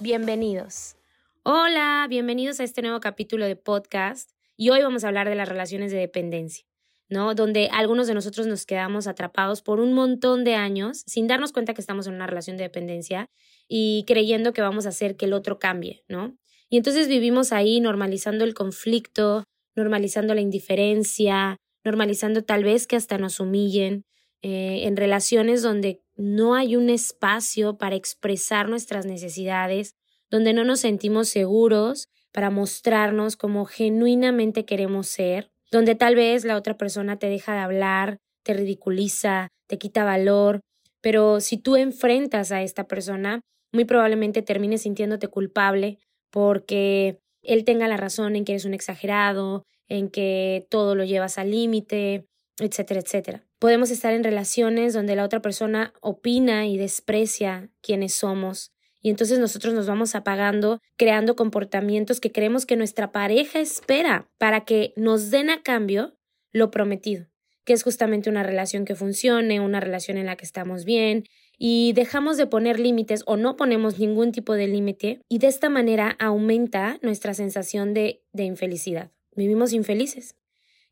bienvenidos. Hola, bienvenidos a este nuevo capítulo de podcast y hoy vamos a hablar de las relaciones de dependencia, ¿no? Donde algunos de nosotros nos quedamos atrapados por un montón de años sin darnos cuenta que estamos en una relación de dependencia y creyendo que vamos a hacer que el otro cambie, ¿no? Y entonces vivimos ahí normalizando el conflicto, normalizando la indiferencia, normalizando tal vez que hasta nos humillen, eh, en relaciones donde no hay un espacio para expresar nuestras necesidades, donde no nos sentimos seguros para mostrarnos como genuinamente queremos ser, donde tal vez la otra persona te deja de hablar, te ridiculiza, te quita valor, pero si tú enfrentas a esta persona, muy probablemente termines sintiéndote culpable porque él tenga la razón en que eres un exagerado, en que todo lo llevas al límite, etcétera, etcétera. Podemos estar en relaciones donde la otra persona opina y desprecia quienes somos y entonces nosotros nos vamos apagando, creando comportamientos que creemos que nuestra pareja espera para que nos den a cambio lo prometido, que es justamente una relación que funcione, una relación en la que estamos bien, y dejamos de poner límites o no ponemos ningún tipo de límite, y de esta manera aumenta nuestra sensación de, de infelicidad. Vivimos infelices.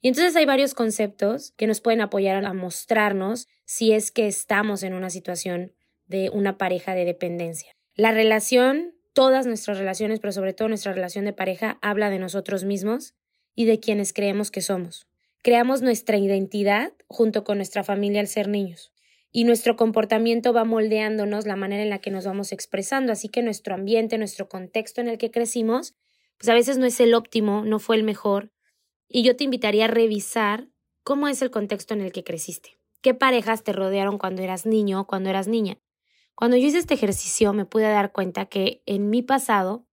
Y entonces hay varios conceptos que nos pueden apoyar a mostrarnos si es que estamos en una situación de una pareja de dependencia. La relación, todas nuestras relaciones, pero sobre todo nuestra relación de pareja, habla de nosotros mismos y de quienes creemos que somos. Creamos nuestra identidad junto con nuestra familia al ser niños. Y nuestro comportamiento va moldeándonos la manera en la que nos vamos expresando. Así que nuestro ambiente, nuestro contexto en el que crecimos, pues a veces no es el óptimo, no fue el mejor, y yo te invitaría a revisar cómo es el contexto en el que creciste. ¿Qué parejas te rodearon cuando eras niño o cuando eras niña? Cuando yo hice este ejercicio me pude dar cuenta que en mi pasado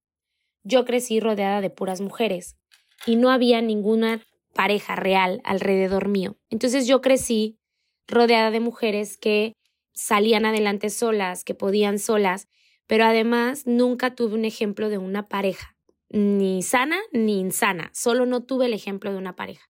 yo crecí rodeada de puras mujeres y no había ninguna pareja real alrededor mío. Entonces yo crecí rodeada de mujeres que salían adelante solas, que podían solas, pero además nunca tuve un ejemplo de una pareja ni sana ni insana, solo no tuve el ejemplo de una pareja.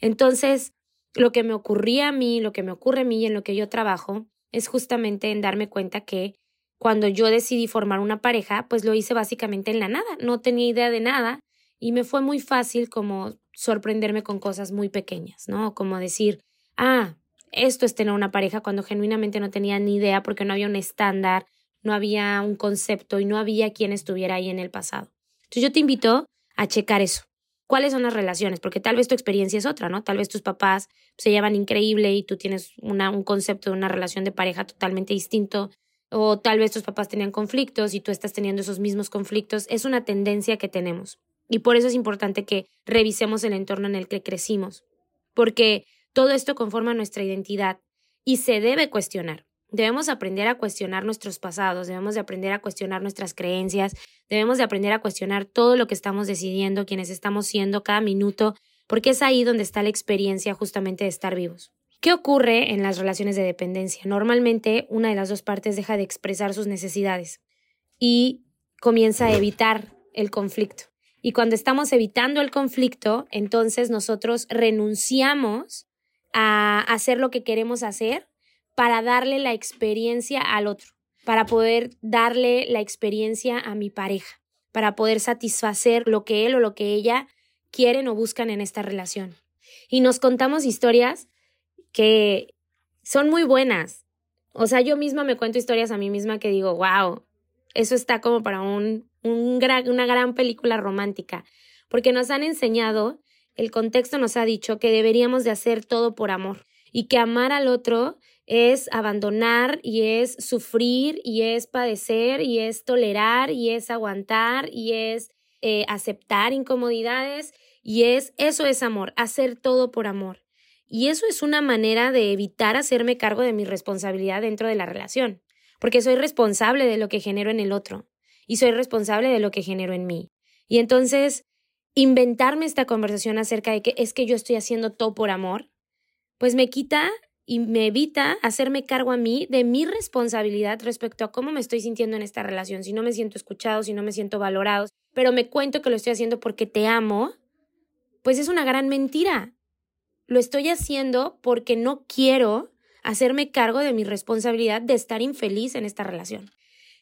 Entonces, lo que me ocurría a mí, lo que me ocurre a mí y en lo que yo trabajo es justamente en darme cuenta que cuando yo decidí formar una pareja, pues lo hice básicamente en la nada, no tenía idea de nada y me fue muy fácil como sorprenderme con cosas muy pequeñas, ¿no? Como decir, ah, esto es tener una pareja cuando genuinamente no tenía ni idea porque no había un estándar, no había un concepto y no había quien estuviera ahí en el pasado. Entonces yo te invito a checar eso. ¿Cuáles son las relaciones? Porque tal vez tu experiencia es otra, ¿no? Tal vez tus papás se llevan increíble y tú tienes un concepto de una relación de pareja totalmente distinto. O tal vez tus papás tenían conflictos y tú estás teniendo esos mismos conflictos. Es una tendencia que tenemos. Y por eso es importante que revisemos el entorno en el que crecimos. Porque todo esto conforma nuestra identidad y se debe cuestionar. Debemos aprender a cuestionar nuestros pasados, debemos de aprender a cuestionar nuestras creencias, debemos de aprender a cuestionar todo lo que estamos decidiendo, quienes estamos siendo cada minuto, porque es ahí donde está la experiencia justamente de estar vivos. ¿Qué ocurre en las relaciones de dependencia? Normalmente una de las dos partes deja de expresar sus necesidades. y comienza a evitar el conflicto. Y cuando estamos evitando el conflicto, entonces nosotros renunciamos a hacer lo que queremos hacer para darle la experiencia al otro, para poder darle la experiencia a mi pareja, para poder satisfacer lo que él o lo que ella quieren o buscan en esta relación. Y nos contamos historias que son muy buenas. O sea, yo misma me cuento historias a mí misma que digo, wow, eso está como para un, una gran película romántica, porque nos han enseñado, el contexto nos ha dicho que deberíamos de hacer todo por amor y que amar al otro es abandonar y es sufrir y es padecer y es tolerar y es aguantar y es eh, aceptar incomodidades y es eso es amor, hacer todo por amor. Y eso es una manera de evitar hacerme cargo de mi responsabilidad dentro de la relación, porque soy responsable de lo que genero en el otro y soy responsable de lo que genero en mí. Y entonces, inventarme esta conversación acerca de que es que yo estoy haciendo todo por amor, pues me quita y me evita hacerme cargo a mí de mi responsabilidad respecto a cómo me estoy sintiendo en esta relación, si no me siento escuchado, si no me siento valorado, pero me cuento que lo estoy haciendo porque te amo, pues es una gran mentira. Lo estoy haciendo porque no quiero hacerme cargo de mi responsabilidad de estar infeliz en esta relación.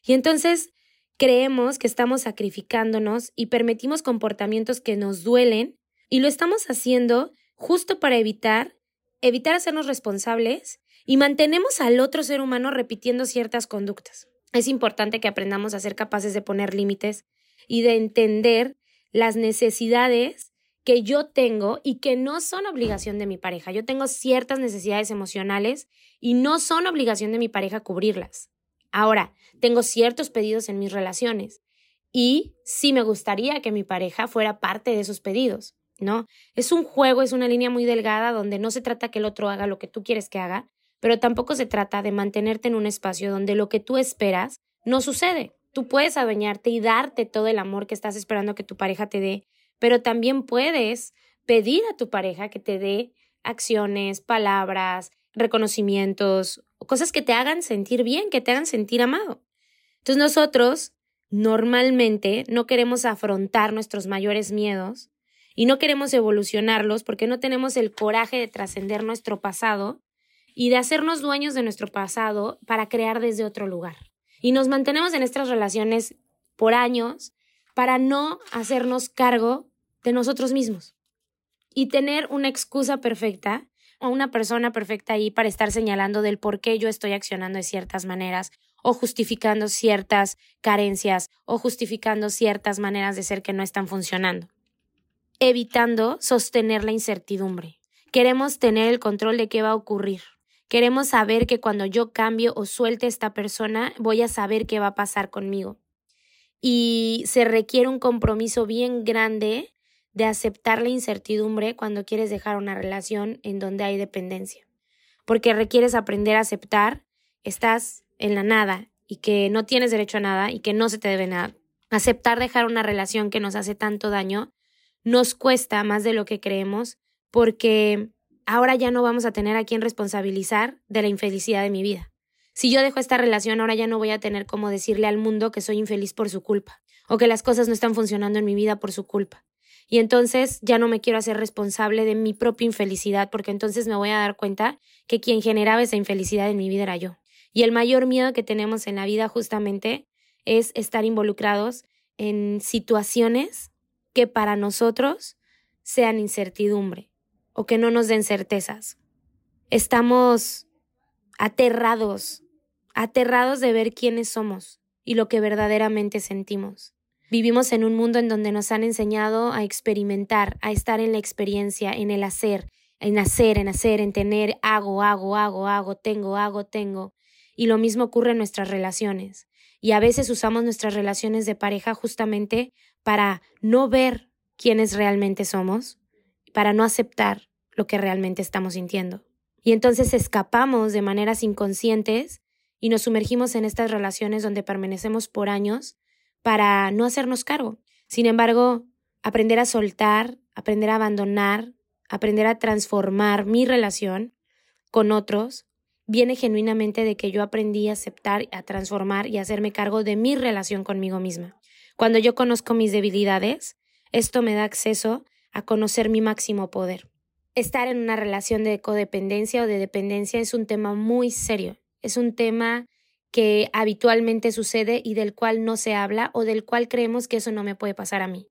Y entonces creemos que estamos sacrificándonos y permitimos comportamientos que nos duelen y lo estamos haciendo justo para evitar evitar hacernos responsables y mantenemos al otro ser humano repitiendo ciertas conductas. Es importante que aprendamos a ser capaces de poner límites y de entender las necesidades que yo tengo y que no son obligación de mi pareja. Yo tengo ciertas necesidades emocionales y no son obligación de mi pareja cubrirlas. Ahora, tengo ciertos pedidos en mis relaciones y sí me gustaría que mi pareja fuera parte de esos pedidos. ¿No? Es un juego, es una línea muy delgada donde no se trata que el otro haga lo que tú quieres que haga, pero tampoco se trata de mantenerte en un espacio donde lo que tú esperas no sucede. Tú puedes adueñarte y darte todo el amor que estás esperando que tu pareja te dé, pero también puedes pedir a tu pareja que te dé acciones, palabras, reconocimientos, cosas que te hagan sentir bien, que te hagan sentir amado. Entonces nosotros normalmente no queremos afrontar nuestros mayores miedos y no queremos evolucionarlos porque no tenemos el coraje de trascender nuestro pasado y de hacernos dueños de nuestro pasado para crear desde otro lugar. Y nos mantenemos en estas relaciones por años para no hacernos cargo de nosotros mismos y tener una excusa perfecta o una persona perfecta ahí para estar señalando del por qué yo estoy accionando de ciertas maneras o justificando ciertas carencias o justificando ciertas maneras de ser que no están funcionando evitando sostener la incertidumbre. Queremos tener el control de qué va a ocurrir. Queremos saber que cuando yo cambio o suelte a esta persona, voy a saber qué va a pasar conmigo. Y se requiere un compromiso bien grande de aceptar la incertidumbre cuando quieres dejar una relación en donde hay dependencia. Porque requieres aprender a aceptar, estás en la nada y que no tienes derecho a nada y que no se te debe nada. Aceptar dejar una relación que nos hace tanto daño nos cuesta más de lo que creemos porque ahora ya no vamos a tener a quien responsabilizar de la infelicidad de mi vida. Si yo dejo esta relación, ahora ya no voy a tener cómo decirle al mundo que soy infeliz por su culpa o que las cosas no están funcionando en mi vida por su culpa. Y entonces ya no me quiero hacer responsable de mi propia infelicidad porque entonces me voy a dar cuenta que quien generaba esa infelicidad en mi vida era yo. Y el mayor miedo que tenemos en la vida justamente es estar involucrados en situaciones que para nosotros sean incertidumbre o que no nos den certezas. Estamos aterrados, aterrados de ver quiénes somos y lo que verdaderamente sentimos. Vivimos en un mundo en donde nos han enseñado a experimentar, a estar en la experiencia, en el hacer, en hacer, en hacer, en tener, hago, hago, hago, hago, tengo, hago, tengo. Y lo mismo ocurre en nuestras relaciones. Y a veces usamos nuestras relaciones de pareja justamente para no ver quiénes realmente somos, para no aceptar lo que realmente estamos sintiendo. Y entonces escapamos de maneras inconscientes y nos sumergimos en estas relaciones donde permanecemos por años para no hacernos cargo. Sin embargo, aprender a soltar, aprender a abandonar, aprender a transformar mi relación con otros, viene genuinamente de que yo aprendí a aceptar, a transformar y a hacerme cargo de mi relación conmigo misma. Cuando yo conozco mis debilidades, esto me da acceso a conocer mi máximo poder. Estar en una relación de codependencia o de dependencia es un tema muy serio. Es un tema que habitualmente sucede y del cual no se habla o del cual creemos que eso no me puede pasar a mí.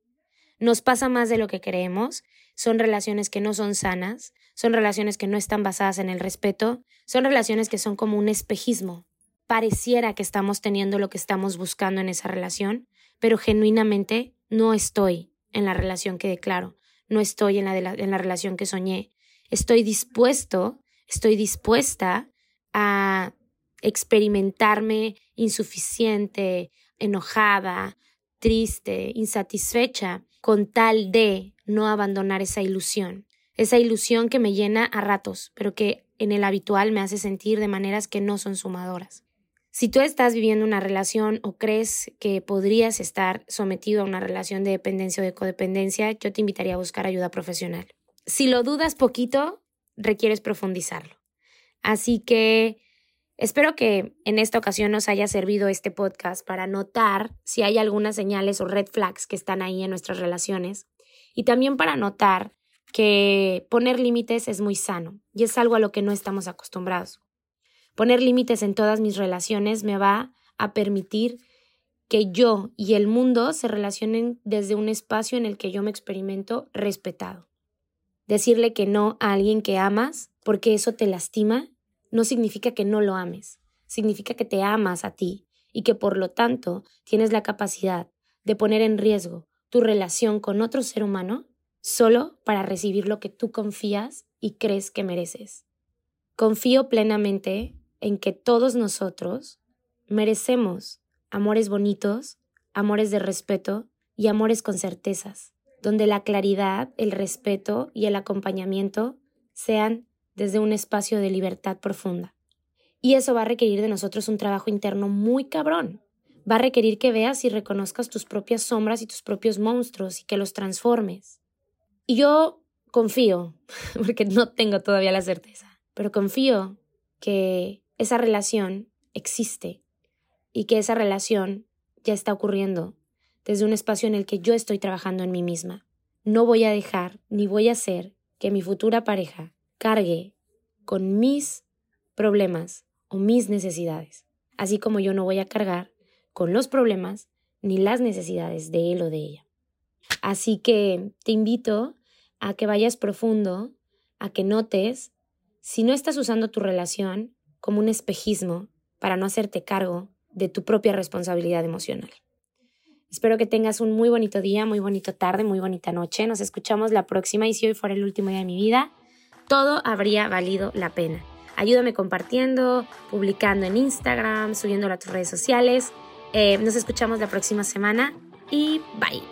Nos pasa más de lo que creemos, son relaciones que no son sanas, son relaciones que no están basadas en el respeto, son relaciones que son como un espejismo. Pareciera que estamos teniendo lo que estamos buscando en esa relación, pero genuinamente no estoy en la relación que declaro, no estoy en la, en la relación que soñé. Estoy dispuesto, estoy dispuesta a experimentarme insuficiente, enojada, triste, insatisfecha, con tal de no abandonar esa ilusión. Esa ilusión que me llena a ratos, pero que en el habitual me hace sentir de maneras que no son sumadoras. Si tú estás viviendo una relación o crees que podrías estar sometido a una relación de dependencia o de codependencia, yo te invitaría a buscar ayuda profesional. Si lo dudas poquito, requieres profundizarlo. Así que Espero que en esta ocasión nos haya servido este podcast para notar si hay algunas señales o red flags que están ahí en nuestras relaciones y también para notar que poner límites es muy sano y es algo a lo que no estamos acostumbrados. Poner límites en todas mis relaciones me va a permitir que yo y el mundo se relacionen desde un espacio en el que yo me experimento respetado. Decirle que no a alguien que amas porque eso te lastima no significa que no lo ames, significa que te amas a ti y que por lo tanto tienes la capacidad de poner en riesgo tu relación con otro ser humano solo para recibir lo que tú confías y crees que mereces. Confío plenamente en que todos nosotros merecemos amores bonitos, amores de respeto y amores con certezas, donde la claridad, el respeto y el acompañamiento sean desde un espacio de libertad profunda. Y eso va a requerir de nosotros un trabajo interno muy cabrón. Va a requerir que veas y reconozcas tus propias sombras y tus propios monstruos y que los transformes. Y yo confío, porque no tengo todavía la certeza, pero confío que esa relación existe y que esa relación ya está ocurriendo desde un espacio en el que yo estoy trabajando en mí misma. No voy a dejar ni voy a hacer que mi futura pareja cargue con mis problemas o mis necesidades, así como yo no voy a cargar con los problemas ni las necesidades de él o de ella. Así que te invito a que vayas profundo, a que notes si no estás usando tu relación como un espejismo para no hacerte cargo de tu propia responsabilidad emocional. Espero que tengas un muy bonito día, muy bonita tarde, muy bonita noche. Nos escuchamos la próxima y si hoy fuera el último día de mi vida, todo habría valido la pena. Ayúdame compartiendo, publicando en Instagram, subiéndolo a tus redes sociales. Eh, nos escuchamos la próxima semana y bye.